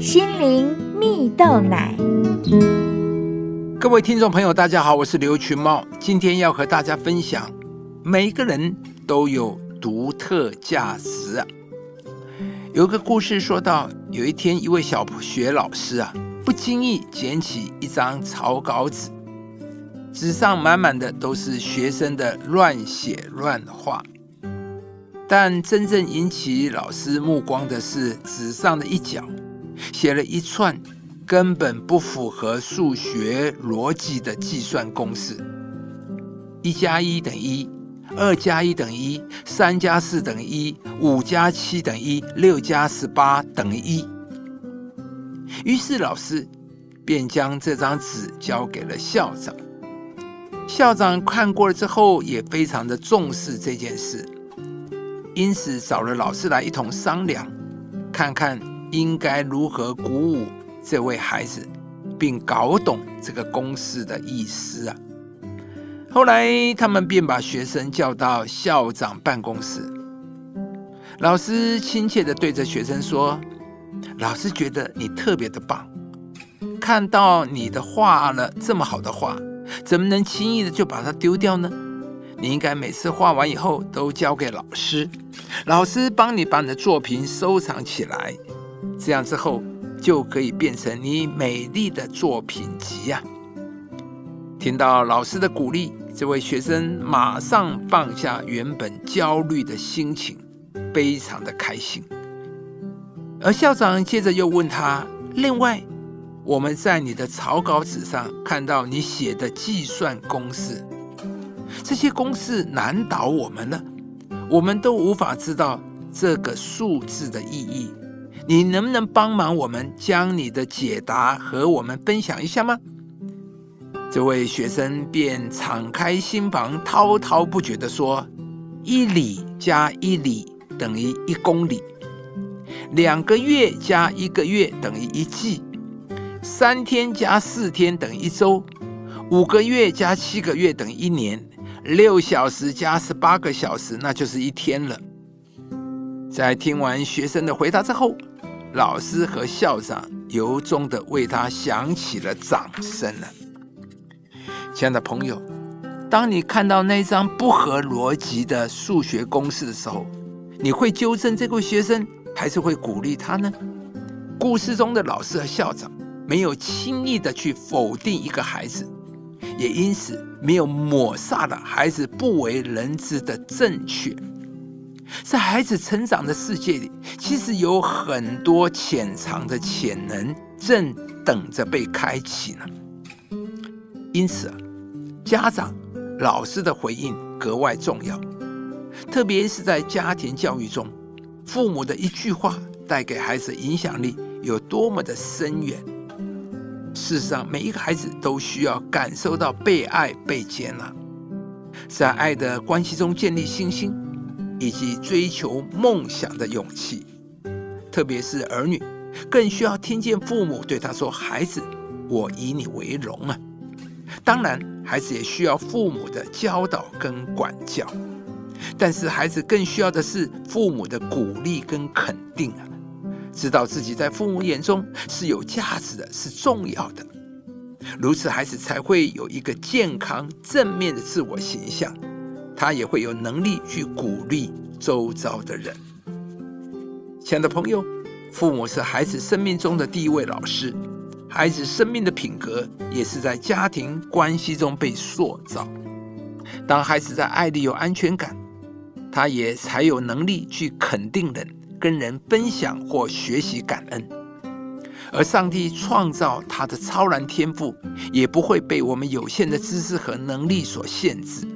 心灵蜜豆奶。各位听众朋友，大家好，我是刘群茂，今天要和大家分享，每个人都有独特价值啊。有个故事说到，有一天，一位小学老师啊，不经意捡起一张草稿纸，纸上满满的都是学生的乱写乱画。但真正引起老师目光的是纸上的一角，写了一串根本不符合数学逻辑的计算公式：一加一等于一，二加一等于一，三加四等于一，五加七等于一，六加十八等于一。于是老师便将这张纸交给了校长。校长看过了之后，也非常的重视这件事。因此，找了老师来一同商量，看看应该如何鼓舞这位孩子，并搞懂这个公式的意思啊。后来，他们便把学生叫到校长办公室。老师亲切的对着学生说：“老师觉得你特别的棒，看到你的画了这么好的画，怎么能轻易的就把它丢掉呢？”你应该每次画完以后都交给老师，老师帮你把你的作品收藏起来，这样之后就可以变成你美丽的作品集呀。听到老师的鼓励，这位学生马上放下原本焦虑的心情，非常的开心。而校长接着又问他：“另外，我们在你的草稿纸上看到你写的计算公式。”这些公式难倒我们了，我们都无法知道这个数字的意义。你能不能帮忙我们将你的解答和我们分享一下吗？这位学生便敞开心房，滔滔不绝地说：“一里加一里等于一公里，两个月加一个月等于一季，三天加四天等于一周，五个月加七个月等于一年。”六小时加十八个小时，那就是一天了。在听完学生的回答之后，老师和校长由衷的为他响起了掌声了。亲爱的朋友，当你看到那张不合逻辑的数学公式的时候，你会纠正这位学生，还是会鼓励他呢？故事中的老师和校长没有轻易的去否定一个孩子。也因此没有抹杀了孩子不为人知的正确，在孩子成长的世界里，其实有很多潜藏的潜能正等着被开启呢。因此啊，家长、老师的回应格外重要，特别是在家庭教育中，父母的一句话带给孩子影响力有多么的深远。事实上，每一个孩子都需要感受到被爱、被接纳，在爱的关系中建立信心，以及追求梦想的勇气。特别是儿女，更需要听见父母对他说：“孩子，我以你为荣啊！”当然，孩子也需要父母的教导跟管教，但是孩子更需要的是父母的鼓励跟肯定啊。知道自己在父母眼中是有价值的，是重要的，如此孩子才会有一个健康正面的自我形象，他也会有能力去鼓励周遭的人。亲爱的朋友，父母是孩子生命中的第一位老师，孩子生命的品格也是在家庭关系中被塑造。当孩子在爱里有安全感，他也才有能力去肯定人。跟人分享或学习感恩，而上帝创造他的超然天赋，也不会被我们有限的知识和能力所限制。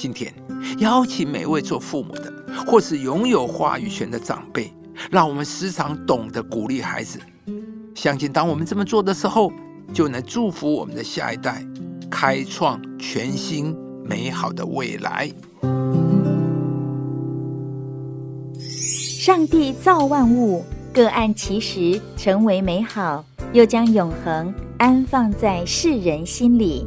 今天邀请每位做父母的，或是拥有话语权的长辈，让我们时常懂得鼓励孩子。相信当我们这么做的时候，就能祝福我们的下一代，开创全新美好的未来。上帝造万物，各按其时成为美好，又将永恒安放在世人心里。